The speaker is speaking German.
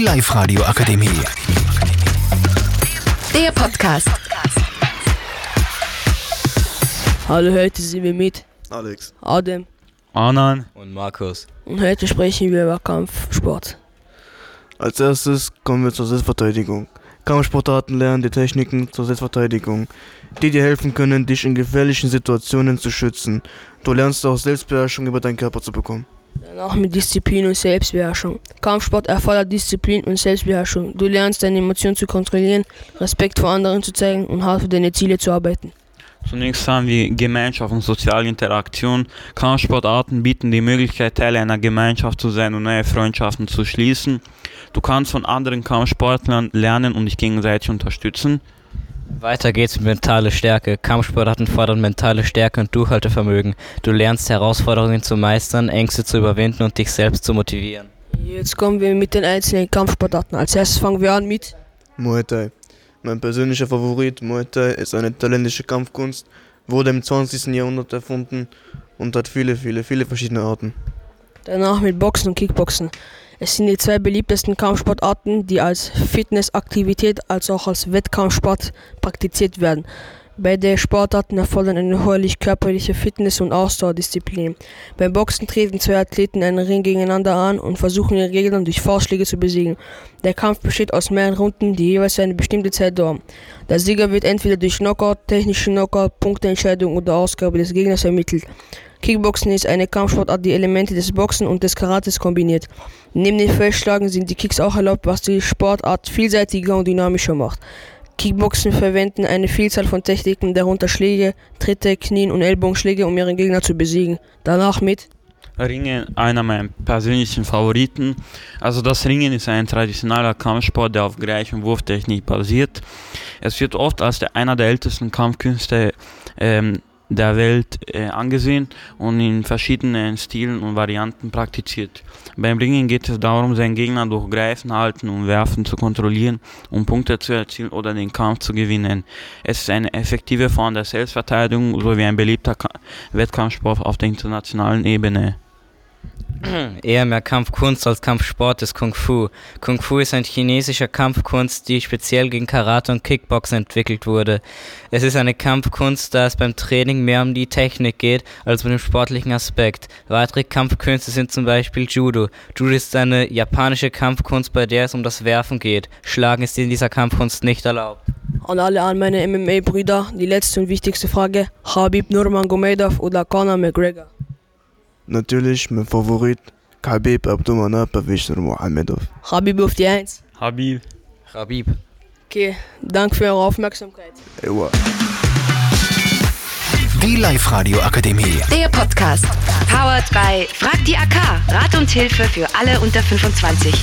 Die Live-Radio Akademie. Der Podcast. Hallo, heute sind wir mit Alex. Adem Anan. Und Markus. und heute sprechen wir über Kampfsport. Als erstes kommen wir zur Selbstverteidigung. Kampfsportarten lernen die Techniken zur Selbstverteidigung, die dir helfen können, dich in gefährlichen Situationen zu schützen. Du lernst auch Selbstbeherrschung über deinen Körper zu bekommen. Danach mit Disziplin und Selbstbeherrschung. Kampfsport erfordert Disziplin und Selbstbeherrschung. Du lernst deine Emotionen zu kontrollieren, Respekt vor anderen zu zeigen und hart für deine Ziele zu arbeiten. Zunächst haben wir Gemeinschaft und soziale Interaktion. Kampfsportarten bieten die Möglichkeit, Teil einer Gemeinschaft zu sein und neue Freundschaften zu schließen. Du kannst von anderen Kampfsportlern lernen und dich gegenseitig unterstützen. Weiter geht's mit mentale Stärke. Kampfsportarten fordern mentale Stärke und Durchhaltevermögen. Du lernst Herausforderungen zu meistern, Ängste zu überwinden und dich selbst zu motivieren. Jetzt kommen wir mit den einzelnen Kampfsportarten. Als erstes fangen wir an mit Muay Thai. Mein persönlicher Favorit, Muay Thai, ist eine thailändische Kampfkunst, wurde im 20. Jahrhundert erfunden und hat viele, viele, viele verschiedene Arten. Danach mit Boxen und Kickboxen. Es sind die zwei beliebtesten Kampfsportarten, die als Fitnessaktivität als auch als Wettkampfsport praktiziert werden. Beide Sportarten erfordern eine hohe körperliche Fitness und Ausdauerdisziplin. Beim Boxen treten zwei Athleten einen Ring gegeneinander an und versuchen ihre Gegner durch Faustschläge zu besiegen. Der Kampf besteht aus mehreren Runden, die jeweils eine bestimmte Zeit dauern. Der Sieger wird entweder durch Knockout, technische Knockout, Punkteentscheidung oder Ausgabe des Gegners ermittelt. Kickboxen ist eine Kampfsportart, die Elemente des Boxen und des Karates kombiniert. Neben den Festschlagen sind die Kicks auch erlaubt, was die Sportart vielseitiger und dynamischer macht. Kickboxen verwenden eine Vielzahl von Techniken, darunter Schläge, Tritte, Knien und Ellbogenschläge, um ihren Gegner zu besiegen. Danach mit Ringen, einer meiner persönlichen Favoriten. Also das Ringen ist ein traditioneller Kampfsport, der auf und Wurftechnik basiert. Es wird oft als der, einer der ältesten Kampfkünste ähm, der Welt äh, angesehen und in verschiedenen Stilen und Varianten praktiziert. Beim Ringen geht es darum, seinen Gegner durch Greifen, Halten und Werfen zu kontrollieren, um Punkte zu erzielen oder den Kampf zu gewinnen. Es ist eine effektive Form der Selbstverteidigung sowie ein beliebter Ka Wettkampfsport auf der internationalen Ebene. Eher mehr Kampfkunst als Kampfsport ist Kung Fu. Kung Fu ist eine chinesische Kampfkunst, die speziell gegen Karate und Kickboxen entwickelt wurde. Es ist eine Kampfkunst, da es beim Training mehr um die Technik geht als um den sportlichen Aspekt. Weitere Kampfkünste sind zum Beispiel Judo. Judo ist eine japanische Kampfkunst, bei der es um das Werfen geht. Schlagen ist in dieser Kampfkunst nicht erlaubt. an alle an meine MMA-Brüder die letzte und wichtigste Frage: Habib Nurmagomedov oder Conor McGregor? Natürlich mein Favorit, Khabib Abdurmanapavich Nurmagomedov. Habib auf die Eins. Habib. Rabib. Okay, danke für eure Aufmerksamkeit. Ewa. Die Live-Radio Akademie. Der Podcast. Powered by Frag die AK. Rat und Hilfe für alle unter 25.